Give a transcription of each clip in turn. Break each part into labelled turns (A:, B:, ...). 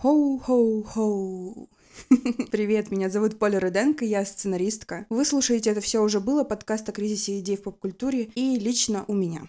A: Хоу-хоу-хоу. Привет, меня зовут Поля Руденко, я сценаристка. Вы слушаете «Это все уже было» подкаст о кризисе идей в поп-культуре и лично у меня.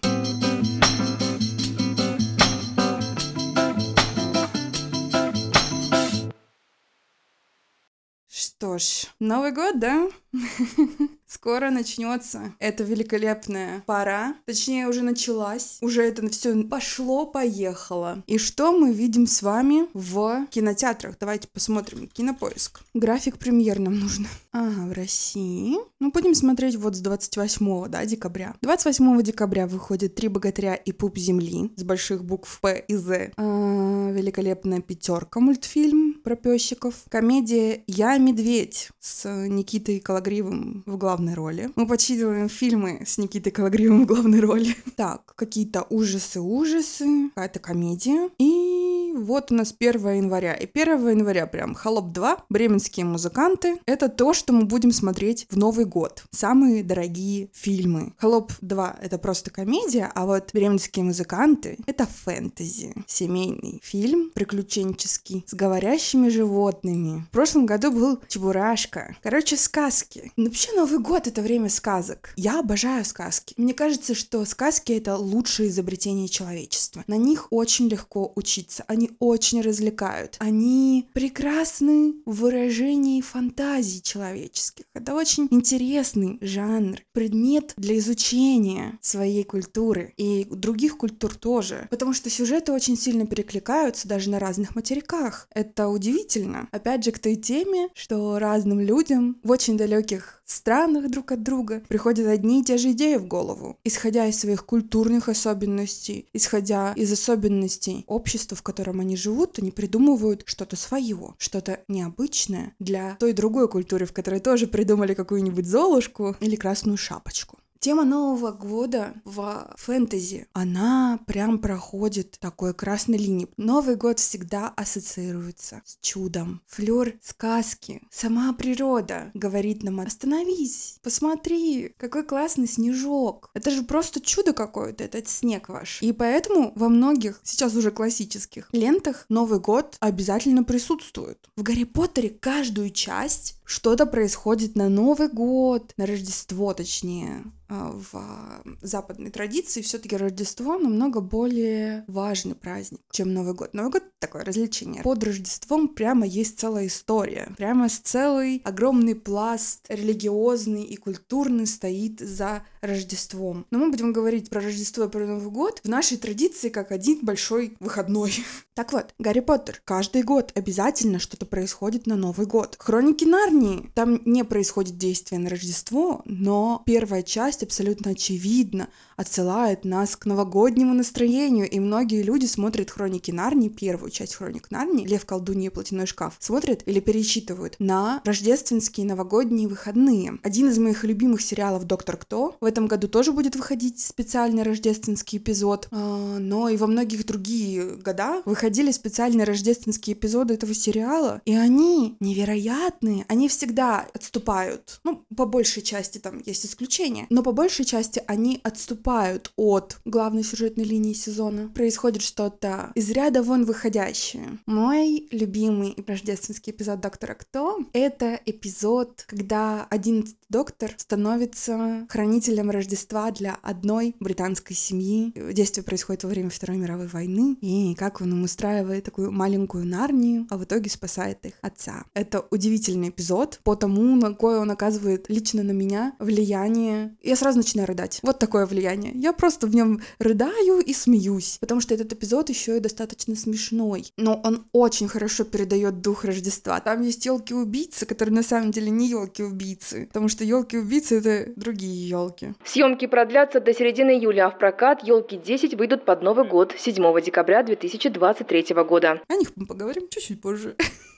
A: Что ж, Новый год, да? Скоро начнется эта великолепная пора. Точнее, уже началась. Уже это все пошло-поехало. И что мы видим с вами в кинотеатрах? Давайте посмотрим. Кинопоиск. График премьер нам нужно. Ага, в России. Ну, будем смотреть вот с 28 да, декабря. 28 декабря выходит «Три богатыря и пуп земли» с больших букв П и З. А, великолепная пятерка мультфильм про песиков. Комедия «Я медведь» с Никитой Калагривым в главном главной роли. Мы подсчитываем фильмы с Никитой Калагриевым в главной роли. Так, какие-то ужасы-ужасы, какая-то комедия. И вот у нас 1 января. И 1 января прям «Холоп 2», «Бременские музыканты». Это то, что мы будем смотреть в Новый год. Самые дорогие фильмы. «Холоп 2» — это просто комедия, а вот «Бременские музыканты» — это фэнтези. Семейный фильм, приключенческий, с говорящими животными. В прошлом году был «Чебурашка». Короче, сказки. Но вообще Новый год это время сказок. Я обожаю сказки. Мне кажется, что сказки — это лучшее изобретение человечества. На них очень легко учиться. Они очень развлекают. Они прекрасны в выражении фантазий человеческих. Это очень интересный жанр, предмет для изучения своей культуры и других культур тоже. Потому что сюжеты очень сильно перекликаются даже на разных материках. Это удивительно. Опять же, к той теме, что разным людям в очень далеких странах друг от друга, приходят одни и те же идеи в голову, исходя из своих культурных особенностей, исходя из особенностей общества, в котором они живут, они придумывают что-то свое, что-то необычное для той другой культуры, в которой тоже придумали какую-нибудь золушку или красную шапочку. Тема Нового года в фэнтези, она прям проходит такой красной линией. Новый год всегда ассоциируется с чудом. Флёр сказки, сама природа говорит нам «Остановись, посмотри, какой классный снежок». Это же просто чудо какое-то, этот снег ваш. И поэтому во многих, сейчас уже классических, лентах Новый год обязательно присутствует. В Гарри Поттере каждую часть что-то происходит на Новый год, на Рождество точнее. А, в а, западной традиции все-таки Рождество намного более важный праздник, чем Новый год. Новый год такое развлечение. Под Рождеством прямо есть целая история. Прямо с целый огромный пласт религиозный и культурный стоит за Рождеством. Но мы будем говорить про Рождество и про Новый год в нашей традиции как один большой выходной. Так вот, Гарри Поттер. Каждый год обязательно что-то происходит на Новый год. Хроники Нарнии. Там не происходит действие на Рождество, но первая часть абсолютно очевидно отсылает нас к новогоднему настроению, и многие люди смотрят Хроники Нарнии, первую часть Хроник Нарнии, Лев, колдунья и платяной шкаф, смотрят или перечитывают на рождественские новогодние выходные. Один из моих любимых сериалов «Доктор Кто» в этом году тоже будет выходить специальный рождественский эпизод, а, но и во многих другие года выходили специальные рождественские эпизоды этого сериала, и они невероятные. Они всегда отступают. Ну, по большей части там есть исключения, но по большей части они отступают от главной сюжетной линии сезона. Происходит что-то из ряда вон выходящее. Мой любимый рождественский эпизод Доктора Кто — это эпизод, когда одиннадцатый доктор становится хранителем Рождества для одной британской семьи. Действие происходит во время Второй мировой войны, и как он устраивает такую маленькую Нарнию, а в итоге спасает их отца. Это удивительный эпизод по тому, на какое он оказывает лично на меня влияние. Я сразу начинаю рыдать. Вот такое влияние. Я просто в нем рыдаю и смеюсь, потому что этот эпизод еще и достаточно смешной. Но он очень хорошо передает дух Рождества. Там есть елки-убийцы, которые на самом деле не елки-убийцы, потому что елки-убийцы это другие елки.
B: Съемки продлятся до середины июля, а в прокат елки 10 выйдут под Новый год 7 декабря 2020 2023 года.
A: О них мы поговорим чуть-чуть позже.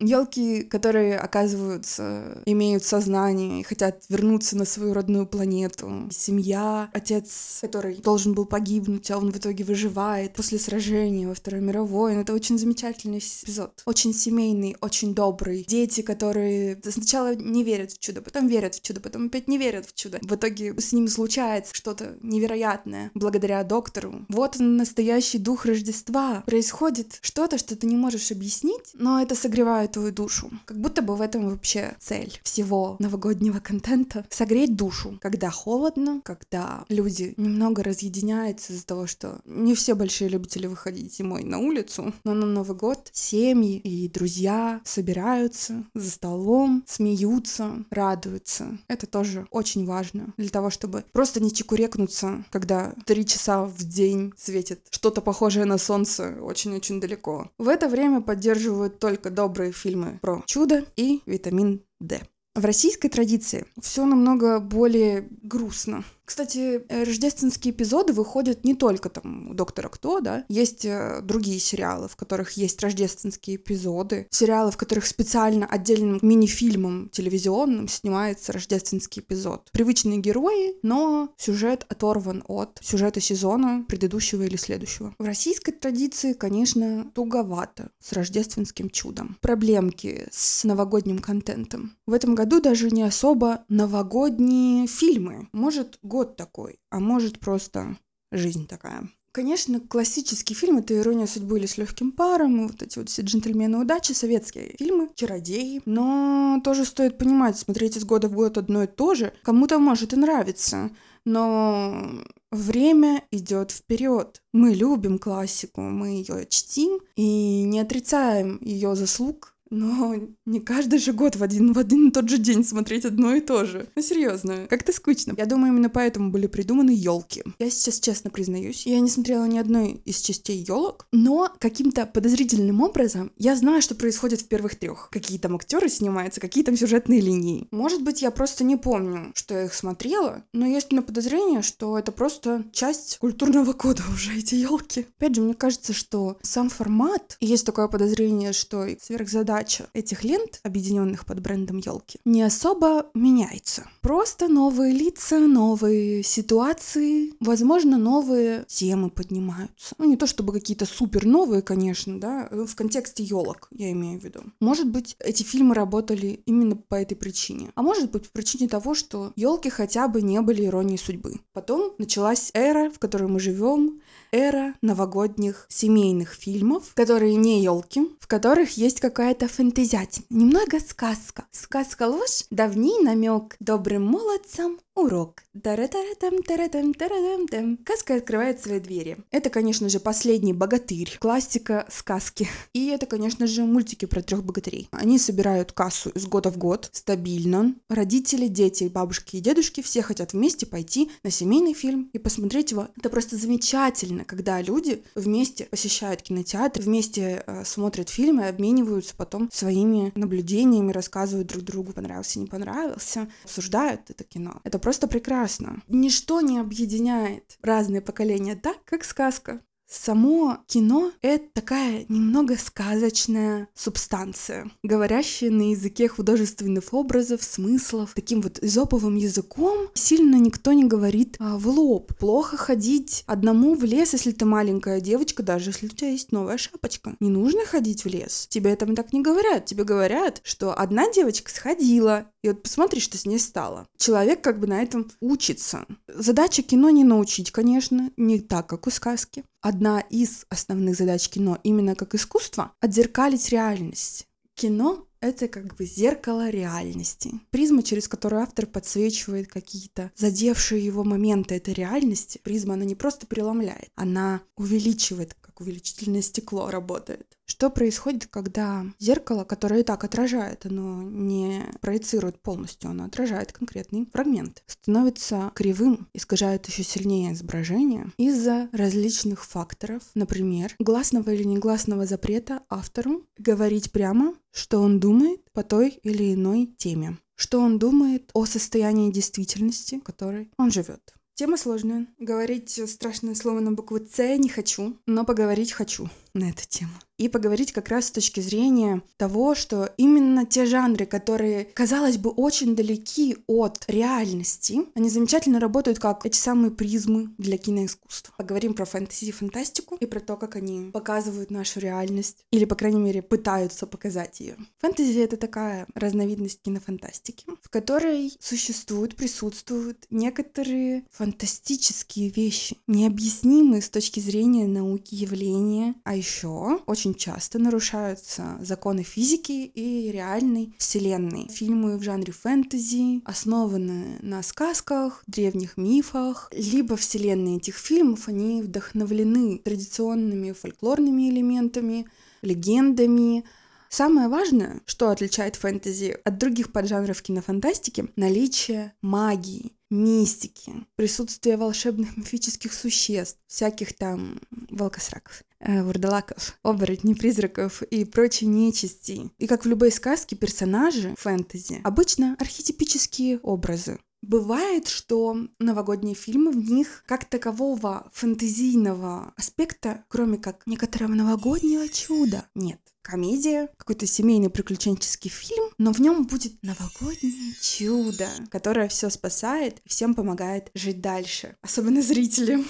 A: елки, которые оказываются, имеют сознание и хотят вернуться на свою родную планету. Семья, отец, который должен был погибнуть, а он в итоге выживает после сражения во Второй мировой. Это очень замечательный эпизод. Очень семейный, очень добрый. Дети, которые сначала не верят в чудо, потом верят в чудо, потом опять не верят в чудо. В итоге с ними случается что-то невероятное благодаря доктору. Вот он, настоящий дух Рождества. Происходит что-то, что ты не можешь объяснить, но это согревает твою душу. Как будто бы в этом вообще цель всего новогоднего контента. Согреть душу, когда холодно, когда люди немного разъединяются из-за того, что не все большие любители выходить зимой на улицу, но на Новый год семьи и друзья собираются за столом, смеются, радуются. Это тоже очень важно для того, чтобы просто не чекурекнуться, когда три часа в день светит что-то похожее на солнце очень-очень далеко. В это время поддерживают только добрые фильмы про чудо и витамин D. В российской традиции все намного более грустно. Кстати, э, рождественские эпизоды выходят не только там у Доктора Кто, да, есть э, другие сериалы, в которых есть рождественские эпизоды, сериалы, в которых специально отдельным мини-фильмом телевизионным снимается рождественский эпизод. Привычные герои, но сюжет оторван от сюжета сезона предыдущего или следующего. В российской традиции, конечно, туговато с рождественским чудом. Проблемки с новогодним контентом. В этом году даже не особо новогодние фильмы. Может, год год такой, а может просто жизнь такая. Конечно, классический фильм — это «Ирония судьбы» или «С легким паром», вот эти вот все «Джентльмены удачи», советские фильмы, «Чародеи». Но тоже стоит понимать, смотреть из года в год одно и то же, кому-то может и нравиться, но время идет вперед. Мы любим классику, мы ее чтим и не отрицаем ее заслуг но не каждый же год в один, в один и тот же день смотреть одно и то же. Ну, серьезно, как-то скучно. Я думаю, именно поэтому были придуманы елки. Я сейчас честно признаюсь, я не смотрела ни одной из частей елок, но каким-то подозрительным образом я знаю, что происходит в первых трех. Какие там актеры снимаются, какие там сюжетные линии. Может быть, я просто не помню, что я их смотрела, но есть на подозрение, что это просто часть культурного кода уже, эти елки. Опять же, мне кажется, что сам формат, есть такое подозрение, что сверхзадача подача этих лент, объединенных под брендом елки, не особо меняется. Просто новые лица, новые ситуации, возможно, новые темы поднимаются. Ну, не то чтобы какие-то супер новые, конечно, да, в контексте елок, я имею в виду. Может быть, эти фильмы работали именно по этой причине. А может быть, по причине того, что елки хотя бы не были иронией судьбы. Потом началась эра, в которой мы живем, эра новогодних семейных фильмов, которые не елки, в которых есть какая-то фантазиатина, немного сказка. Сказка ложь, давний намек добрым молодцам урок. Таратаратам, таратам, таратам, там. Сказка открывает свои двери. Это, конечно же, последний богатырь, классика сказки. И это, конечно же, мультики про трех богатырей. Они собирают кассу из года в год стабильно. Родители, дети, бабушки и дедушки все хотят вместе пойти на семейный фильм и посмотреть его. Это просто замечательно, когда люди вместе посещают кинотеатр, вместе э, смотрят фильмы, обмениваются потом своими наблюдениями, рассказывают друг другу, понравился, не понравился, обсуждают это кино. Это просто прекрасно. Ничто не объединяет разные поколения так, как сказка. Само кино — это такая немного сказочная субстанция, говорящая на языке художественных образов, смыслов, таким вот изоповым языком. Сильно никто не говорит а, в лоб. Плохо ходить одному в лес, если ты маленькая девочка, даже если у тебя есть новая шапочка. Не нужно ходить в лес. Тебе там так не говорят. Тебе говорят, что одна девочка сходила, и вот посмотри, что с ней стало. Человек как бы на этом учится. Задача кино не научить, конечно, не так, как у сказки одна из основных задач кино, именно как искусство, отзеркалить реальность. Кино — это как бы зеркало реальности. Призма, через которую автор подсвечивает какие-то задевшие его моменты этой реальности. Призма, она не просто преломляет, она увеличивает, увеличительное стекло работает. Что происходит, когда зеркало, которое и так отражает, оно не проецирует полностью, оно отражает конкретный фрагмент, становится кривым, искажает еще сильнее изображение из-за различных факторов, например, гласного или негласного запрета автору говорить прямо, что он думает по той или иной теме, что он думает о состоянии действительности, в которой он живет. Тема сложная. Говорить страшное слово на букву «Ц» не хочу, но поговорить хочу. На эту тему. И поговорить как раз с точки зрения того, что именно те жанры, которые, казалось бы, очень далеки от реальности, они замечательно работают как эти самые призмы для киноискусства. Поговорим про фэнтези и фантастику и про то, как они показывают нашу реальность, или, по крайней мере, пытаются показать ее. Фэнтези — это такая разновидность кинофантастики, в которой существуют, присутствуют некоторые фантастические вещи, необъяснимые с точки зрения науки явления, а еще очень часто нарушаются законы физики и реальной вселенной. Фильмы в жанре фэнтези основаны на сказках, древних мифах, либо вселенные этих фильмов, они вдохновлены традиционными фольклорными элементами, легендами, Самое важное, что отличает фэнтези от других поджанров кинофантастики — наличие магии, мистики, присутствие волшебных мифических существ, всяких там волкосраков, э, вурдалаков, оборотней, призраков и прочей нечисти. И как в любой сказке, персонажи фэнтези обычно архетипические образы. Бывает, что новогодние фильмы в них как такового фэнтезийного аспекта, кроме как некоторого новогоднего чуда, нет комедия, какой-то семейный приключенческий фильм, но в нем будет новогоднее чудо, которое все спасает и всем помогает жить дальше, особенно зрителям.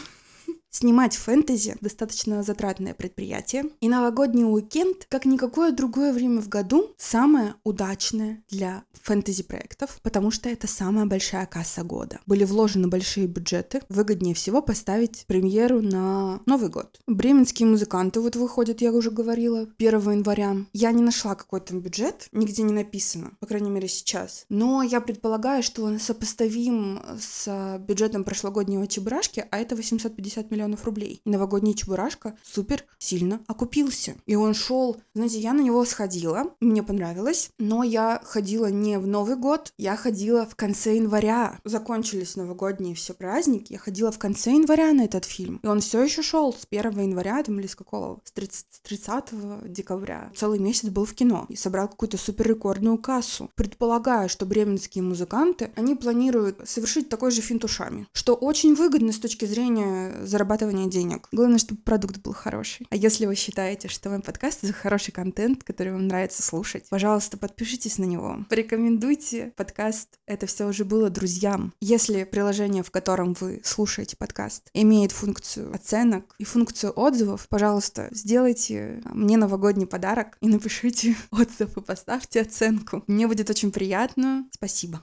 A: Снимать фэнтези — достаточно затратное предприятие, и новогодний уикенд, как никакое другое время в году, самое удачное для фэнтези-проектов, потому что это самая большая касса года. Были вложены большие бюджеты, выгоднее всего поставить премьеру на Новый год. Бременские музыканты вот выходят, я уже говорила, 1 января. Я не нашла какой там бюджет, нигде не написано, по крайней мере сейчас. Но я предполагаю, что он сопоставим с бюджетом прошлогоднего Чебурашки, а это 850 миллионов миллионов рублей. И новогодний Чебурашка супер сильно окупился. И он шел, знаете, я на него сходила, мне понравилось, но я ходила не в Новый год, я ходила в конце января. Закончились новогодние все праздники, я ходила в конце января на этот фильм. И он все еще шел с 1 января, там, или с какого? С 30, с 30 декабря. Целый месяц был в кино и собрал какую-то супер рекордную кассу. Предполагаю, что бременские музыканты, они планируют совершить такой же финт ушами, что очень выгодно с точки зрения зарабатывания зарабатывания денег. Главное, чтобы продукт был хороший. А если вы считаете, что мой подкаст — это хороший контент, который вам нравится слушать, пожалуйста, подпишитесь на него. Порекомендуйте подкаст «Это все уже было» друзьям. Если приложение, в котором вы слушаете подкаст, имеет функцию оценок и функцию отзывов, пожалуйста, сделайте мне новогодний подарок и напишите отзыв и поставьте оценку. Мне будет очень приятно. Спасибо.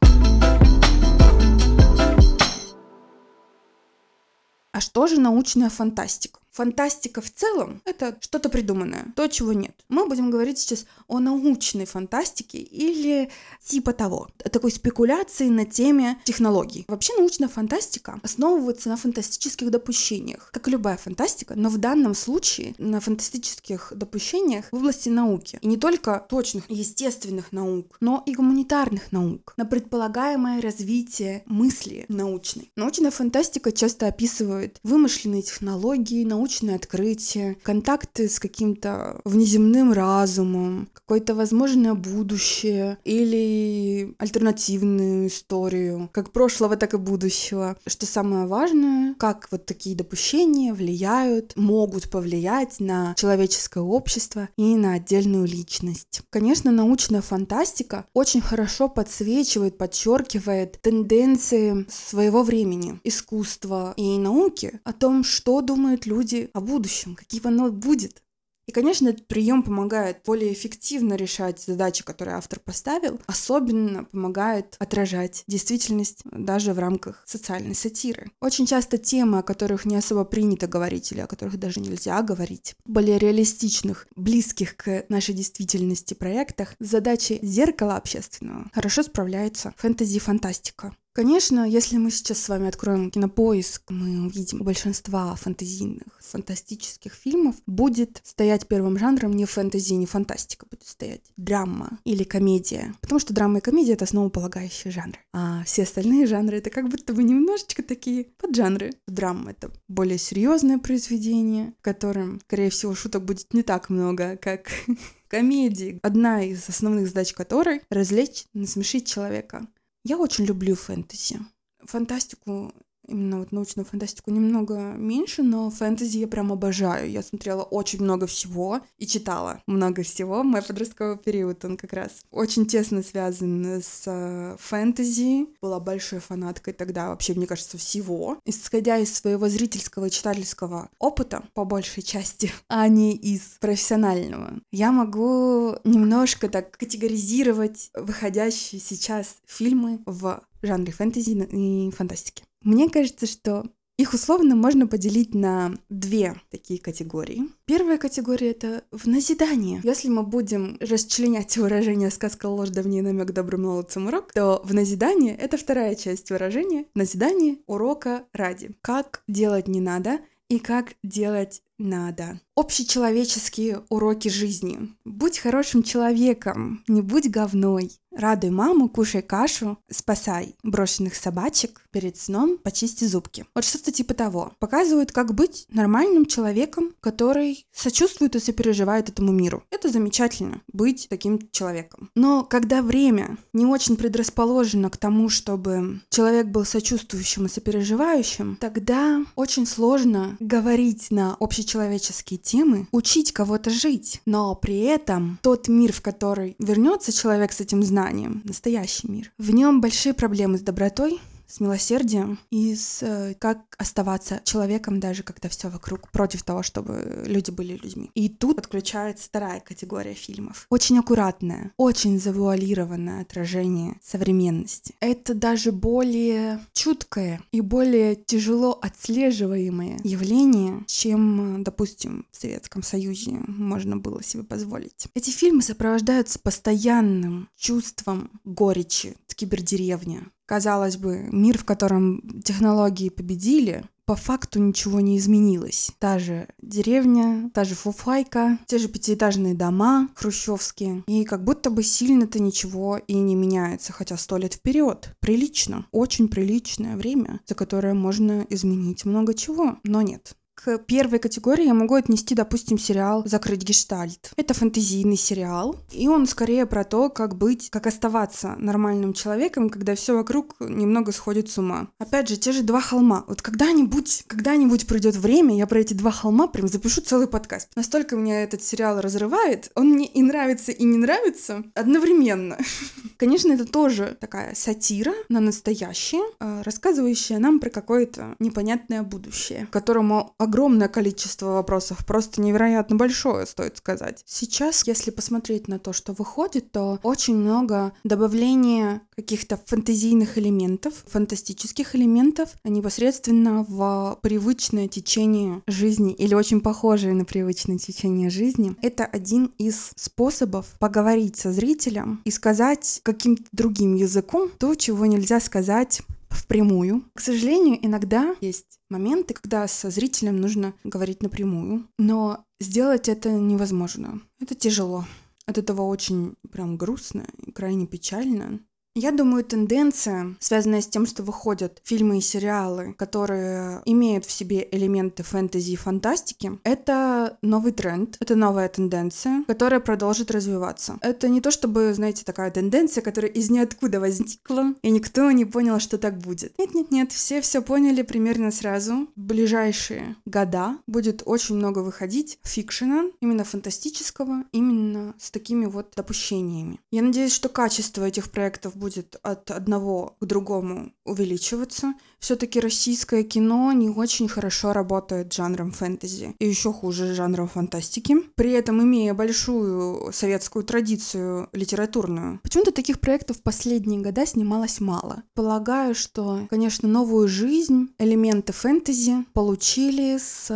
A: А что же научная фантастика? Фантастика в целом — это что-то придуманное, то, чего нет. Мы будем говорить сейчас о научной фантастике или типа того, такой спекуляции на теме технологий. Вообще научная фантастика основывается на фантастических допущениях, как и любая фантастика, но в данном случае на фантастических допущениях в области науки. И не только точных естественных наук, но и гуманитарных наук, на предполагаемое развитие мысли научной. Научная фантастика часто описывает вымышленные технологии, научные научные открытия, контакты с каким-то внеземным разумом, какое-то возможное будущее или альтернативную историю, как прошлого, так и будущего. Что самое важное, как вот такие допущения влияют, могут повлиять на человеческое общество и на отдельную личность. Конечно, научная фантастика очень хорошо подсвечивает, подчеркивает тенденции своего времени, искусства и науки о том, что думают люди люди о будущем, каким оно будет. И, конечно, этот прием помогает более эффективно решать задачи, которые автор поставил, особенно помогает отражать действительность даже в рамках социальной сатиры. Очень часто темы, о которых не особо принято говорить или о которых даже нельзя говорить, более реалистичных, близких к нашей действительности проектах, задачи зеркала общественного хорошо справляется фэнтези-фантастика. Конечно, если мы сейчас с вами откроем кинопоиск, мы увидим большинства фэнтезийных, фантастических фильмов, будет стоять первым жанром не фэнтези, не фантастика, будет стоять драма или комедия. Потому что драма и комедия — это основополагающие жанры. А все остальные жанры — это как будто бы немножечко такие поджанры. Драма — это более серьезное произведение, в котором, скорее всего, шуток будет не так много, как комедии, одна из основных задач которой — развлечь, насмешить человека. Я очень люблю фэнтези. Фантастику Именно вот научную фантастику немного меньше, но фэнтези я прям обожаю. Я смотрела очень много всего и читала много всего. Мой подростковый период, он как раз очень тесно связан с э, фэнтези. Была большой фанаткой тогда вообще, мне кажется, всего. Исходя из своего зрительского и читательского опыта, по большей части, а не из профессионального, я могу немножко так категоризировать выходящие сейчас фильмы в жанре фэнтези и фантастики. Мне кажется, что их условно можно поделить на две такие категории. Первая категория — это в назидание. Если мы будем расчленять выражение «сказка ложь давнее намек добрым молодцам урок», то в назидание — это вторая часть выражения «назидание урока ради». Как делать не надо и как делать надо. Общечеловеческие уроки жизни. Будь хорошим человеком, не будь говной. Радуй маму, кушай кашу, спасай брошенных собачек, перед сном почисти зубки. Вот что-то типа того. Показывают, как быть нормальным человеком, который сочувствует и сопереживает этому миру. Это замечательно, быть таким человеком. Но когда время не очень предрасположено к тому, чтобы человек был сочувствующим и сопереживающим, тогда очень сложно говорить на общечеловеческие темы, учить кого-то жить. Но при этом тот мир, в который вернется человек с этим знанием, настоящий мир. В нем большие проблемы с добротой, с милосердием и с э, как оставаться человеком, даже когда все вокруг против того, чтобы люди были людьми. И тут подключается вторая категория фильмов. Очень аккуратное, очень завуалированное отражение современности. Это даже более чуткое и более тяжело отслеживаемое явление, чем, допустим, в Советском Союзе можно было себе позволить. Эти фильмы сопровождаются постоянным чувством горечи, кибердеревня, Казалось бы, мир, в котором технологии победили, по факту ничего не изменилось. Та же деревня, та же фуфайка, те же пятиэтажные дома хрущевские. И как будто бы сильно-то ничего и не меняется, хотя сто лет вперед. Прилично. Очень приличное время, за которое можно изменить много чего. Но нет. К первой категории я могу отнести, допустим, сериал «Закрыть гештальт». Это фэнтезийный сериал, и он скорее про то, как быть, как оставаться нормальным человеком, когда все вокруг немного сходит с ума. Опять же, те же два холма. Вот когда-нибудь, когда-нибудь придет время, я про эти два холма прям запишу целый подкаст. Настолько меня этот сериал разрывает, он мне и нравится, и не нравится одновременно. Конечно, это тоже такая сатира на настоящее, э, рассказывающая нам про какое-то непонятное будущее, которому огромное количество вопросов, просто невероятно большое, стоит сказать. Сейчас, если посмотреть на то, что выходит, то очень много добавления каких-то фантазийных элементов, фантастических элементов непосредственно в привычное течение жизни или очень похожее на привычное течение жизни. Это один из способов поговорить со зрителем и сказать каким-то другим языком то, чего нельзя сказать впрямую. К сожалению, иногда есть моменты, когда со зрителем нужно говорить напрямую, но сделать это невозможно. Это тяжело. От этого очень прям грустно и крайне печально. Я думаю, тенденция, связанная с тем, что выходят фильмы и сериалы, которые имеют в себе элементы фэнтези и фантастики, это новый тренд, это новая тенденция, которая продолжит развиваться. Это не то чтобы, знаете, такая тенденция, которая из ниоткуда возникла, и никто не понял, что так будет. Нет-нет-нет, все все поняли примерно сразу. В ближайшие года будет очень много выходить фикшена, именно фантастического, именно с такими вот допущениями. Я надеюсь, что качество этих проектов будет будет от одного к другому увеличиваться. Все-таки российское кино не очень хорошо работает жанром фэнтези и еще хуже жанром фантастики. При этом имея большую советскую традицию литературную. Почему-то таких проектов в последние года снималось мало. Полагаю, что, конечно, новую жизнь элементы фэнтези получили с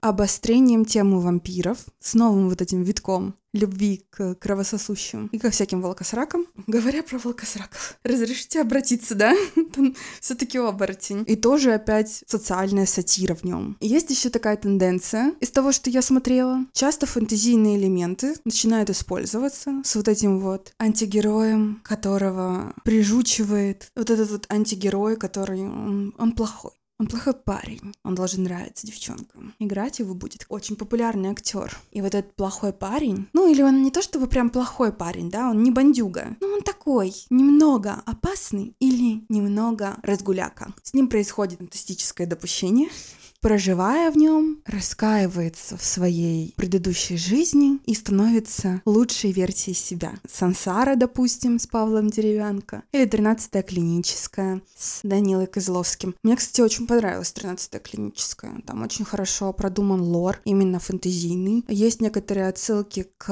A: обострением темы вампиров, с новым вот этим витком любви к кровососущим и ко всяким волкосракам. Говоря про волкосраков, разрешите обратиться, да? все-таки оборотень. И тоже опять социальная сатира в нем. Есть еще такая тенденция из того, что я смотрела. Часто фэнтезийные элементы начинают использоваться с вот этим вот антигероем, которого прижучивает вот этот вот антигерой, который он, он плохой Он плохой парень. Он должен нравиться девчонкам. Играть его будет очень популярный актер. И вот этот плохой парень, ну или он не то чтобы прям плохой парень, да, он не бандюга, но он такой, немного опасный или немного разгуляка. С ним происходит фантастическое допущение проживая в нем, раскаивается в своей предыдущей жизни и становится лучшей версией себя. Сансара, допустим, с Павлом Деревянко, или тринадцатая клиническая с Данилой Козловским. Мне, кстати, очень понравилась тринадцатая клиническая. Там очень хорошо продуман лор, именно фэнтезийный. Есть некоторые отсылки к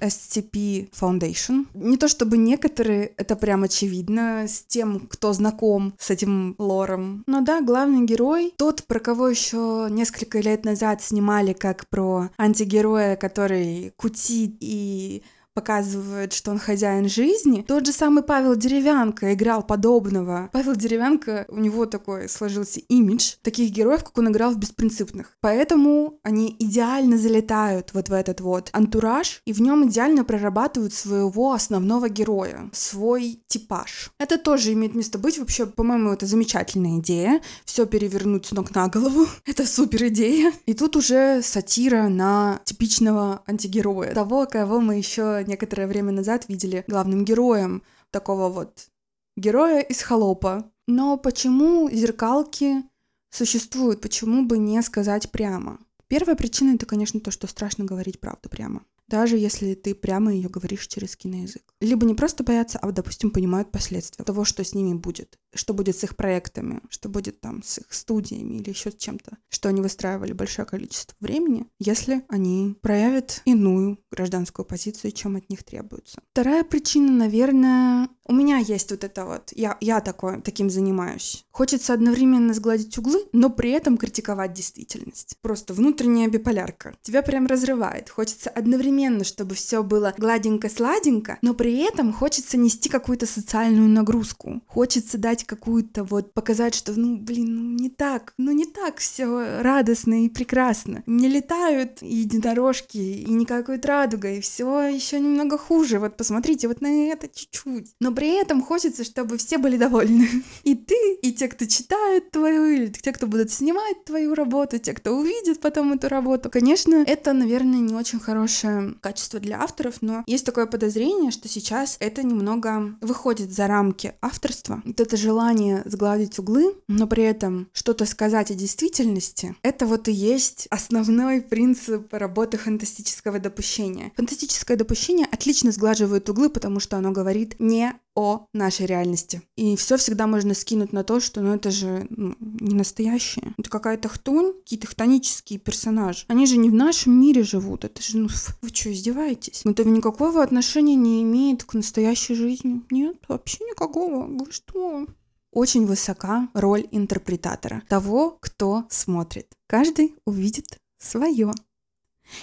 A: SCP Foundation. Не то чтобы некоторые, это прям очевидно с тем, кто знаком с этим лором. Но да, главный герой, тот, про кого еще еще несколько лет назад снимали как про антигероя, который кутит и показывает, что он хозяин жизни. Тот же самый Павел Деревянко играл подобного. Павел Деревянко, у него такой сложился имидж таких героев, как он играл в «Беспринципных». Поэтому они идеально залетают вот в этот вот антураж, и в нем идеально прорабатывают своего основного героя, свой типаж. Это тоже имеет место быть. Вообще, по-моему, это замечательная идея. Все перевернуть с ног на голову. это супер идея. И тут уже сатира на типичного антигероя. Того, кого мы еще некоторое время назад видели главным героем такого вот героя из холопа. Но почему зеркалки существуют? Почему бы не сказать прямо? Первая причина это, конечно, то, что страшно говорить правду прямо даже если ты прямо ее говоришь через киноязык. Либо не просто боятся, а, допустим, понимают последствия того, что с ними будет, что будет с их проектами, что будет там с их студиями или еще с чем-то, что они выстраивали большое количество времени, если они проявят иную гражданскую позицию, чем от них требуется. Вторая причина, наверное, у меня есть вот это вот, я, я такое, таким занимаюсь. Хочется одновременно сгладить углы, но при этом критиковать действительность. Просто внутренняя биполярка. Тебя прям разрывает. Хочется одновременно, чтобы все было гладенько-сладенько, но при этом хочется нести какую-то социальную нагрузку. Хочется дать какую-то вот, показать, что, ну, блин, ну не так, ну не так все радостно и прекрасно. Не летают единорожки и не какой-то радуга, и все еще немного хуже. Вот посмотрите вот на это чуть-чуть. Но при этом хочется, чтобы все были довольны. И ты, и те, кто читают твою, или те, кто будут снимать твою работу, те, кто увидит потом эту работу. Конечно, это, наверное, не очень хорошее качество для авторов, но есть такое подозрение, что сейчас это немного выходит за рамки авторства. Вот это желание сгладить углы, но при этом что-то сказать о действительности, это вот и есть основной принцип работы фантастического допущения. Фантастическое допущение отлично сглаживает углы, потому что оно говорит не о нашей реальности. И все всегда можно скинуть на то, что ну это же ну, не настоящее. Это какая-то хтонь, какие-то хтонические персонажи. Они же не в нашем мире живут. Это же, ну, вы что, издеваетесь? Ну, это никакого отношения не имеет к настоящей жизни. Нет, вообще никакого. Вы что? Очень высока роль интерпретатора, того, кто смотрит. Каждый увидит свое.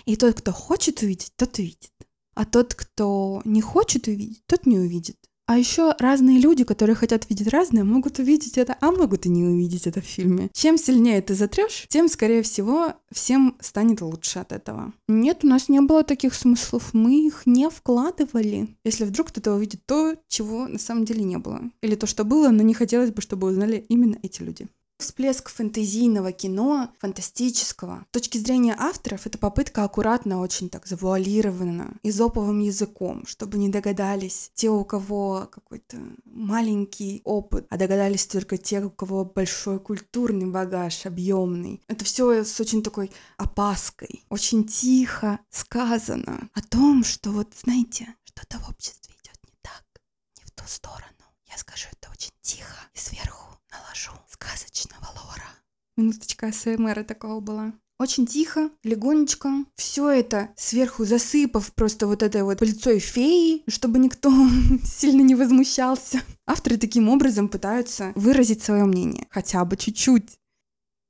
A: И тот, кто хочет увидеть, тот увидит. А тот, кто не хочет увидеть, тот не увидит. А еще разные люди, которые хотят видеть разное, могут увидеть это, а могут и не увидеть это в фильме. Чем сильнее ты затрешь, тем, скорее всего, всем станет лучше от этого. Нет, у нас не было таких смыслов, мы их не вкладывали. Если вдруг кто-то увидит то, чего на самом деле не было. Или то, что было, но не хотелось бы, чтобы узнали именно эти люди. Всплеск фэнтезийного кино, фантастического. С точки зрения авторов, это попытка аккуратно, очень так завуалированно, изоповым языком, чтобы не догадались те, у кого какой-то маленький опыт, а догадались только те, у кого большой культурный багаж, объемный. Это все с очень такой опаской, очень тихо сказано о том, что вот, знаете, что-то в обществе идет не так, не в ту сторону. Скажу это очень тихо и сверху наложу сказочного лора. Минуточка СМР такого была. Очень тихо, легонечко. Все это сверху засыпав просто вот этой вот пыльцой феи, чтобы никто сильно не возмущался. Авторы таким образом пытаются выразить свое мнение. Хотя бы чуть-чуть.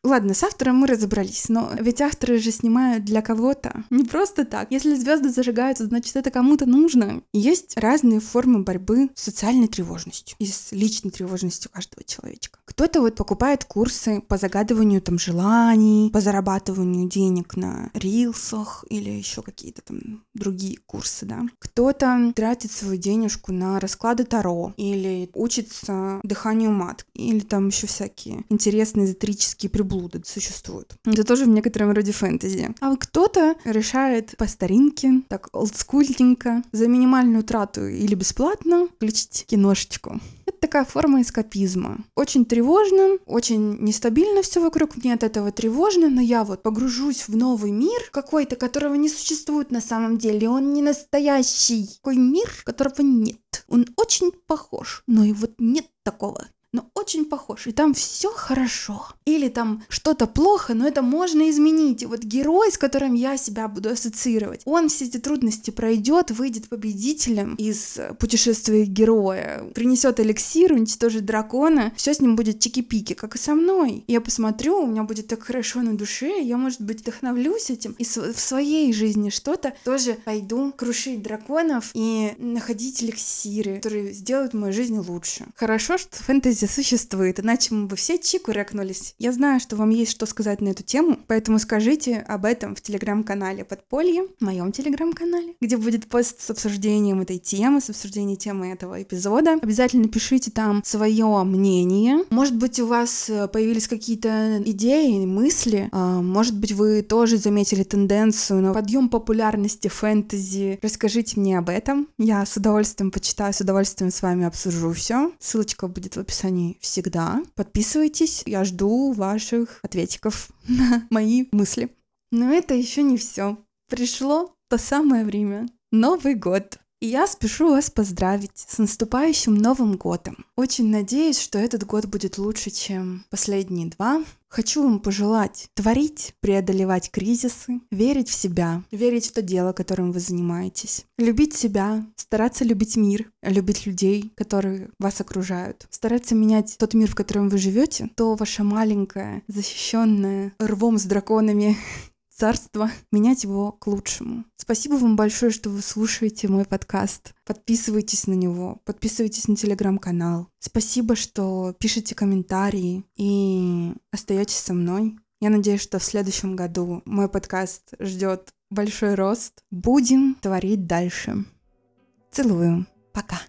A: Ладно, с автором мы разобрались, но ведь авторы же снимают для кого-то. Не просто так. Если звезды зажигаются, значит это кому-то нужно. есть разные формы борьбы с социальной тревожностью и с личной тревожностью каждого человечка. Кто-то вот покупает курсы по загадыванию там желаний, по зарабатыванию денег на рилсах или еще какие-то там другие курсы, да. Кто-то тратит свою денежку на расклады Таро или учится дыханию матки или там еще всякие интересные эзотерические приблуды существуют. Это тоже в некотором роде фэнтези. А кто-то решает по старинке, так олдскульненько, за минимальную трату или бесплатно включить киношечку. Это такая форма эскапизма. Очень тревожно, очень нестабильно все вокруг мне от этого тревожно, но я вот погружусь в новый мир какой-то, которого не существует на самом деле. Он не настоящий. Такой мир, которого нет. Он очень похож, но и вот нет такого но очень похож, и там все хорошо. Или там что-то плохо, но это можно изменить. И вот герой, с которым я себя буду ассоциировать, он все эти трудности пройдет, выйдет победителем из путешествия героя, принесет эликсир, уничтожит дракона, все с ним будет чики-пики, как и со мной. Я посмотрю, у меня будет так хорошо на душе, я, может быть, вдохновлюсь этим, и в своей жизни что-то тоже пойду крушить драконов и находить эликсиры, которые сделают мою жизнь лучше. Хорошо, что фэнтези связи существует, иначе мы бы все чику рекнулись. Я знаю, что вам есть что сказать на эту тему, поэтому скажите об этом в телеграм-канале Подполье, в моем телеграм-канале, где будет пост с обсуждением этой темы, с обсуждением темы этого эпизода. Обязательно пишите там свое мнение. Может быть, у вас э, появились какие-то идеи, мысли. А, может быть, вы тоже заметили тенденцию на подъем популярности фэнтези. Расскажите мне об этом. Я с удовольствием почитаю, с удовольствием с вами обсужу все. Ссылочка будет в описании описании всегда. Подписывайтесь, я жду ваших ответиков на мои мысли. Но это еще не все. Пришло то самое время. Новый год. И я спешу вас поздравить с наступающим Новым годом. Очень надеюсь, что этот год будет лучше, чем последние два. Хочу вам пожелать творить, преодолевать кризисы, верить в себя, верить в то дело, которым вы занимаетесь, любить себя, стараться любить мир, любить людей, которые вас окружают, стараться менять тот мир, в котором вы живете, то ваше маленькое, защищенное рвом с драконами царство, менять его к лучшему. Спасибо вам большое, что вы слушаете мой подкаст. Подписывайтесь на него, подписывайтесь на телеграм-канал. Спасибо, что пишете комментарии и остаетесь со мной. Я надеюсь, что в следующем году мой подкаст ждет большой рост. Будем творить дальше. Целую. Пока.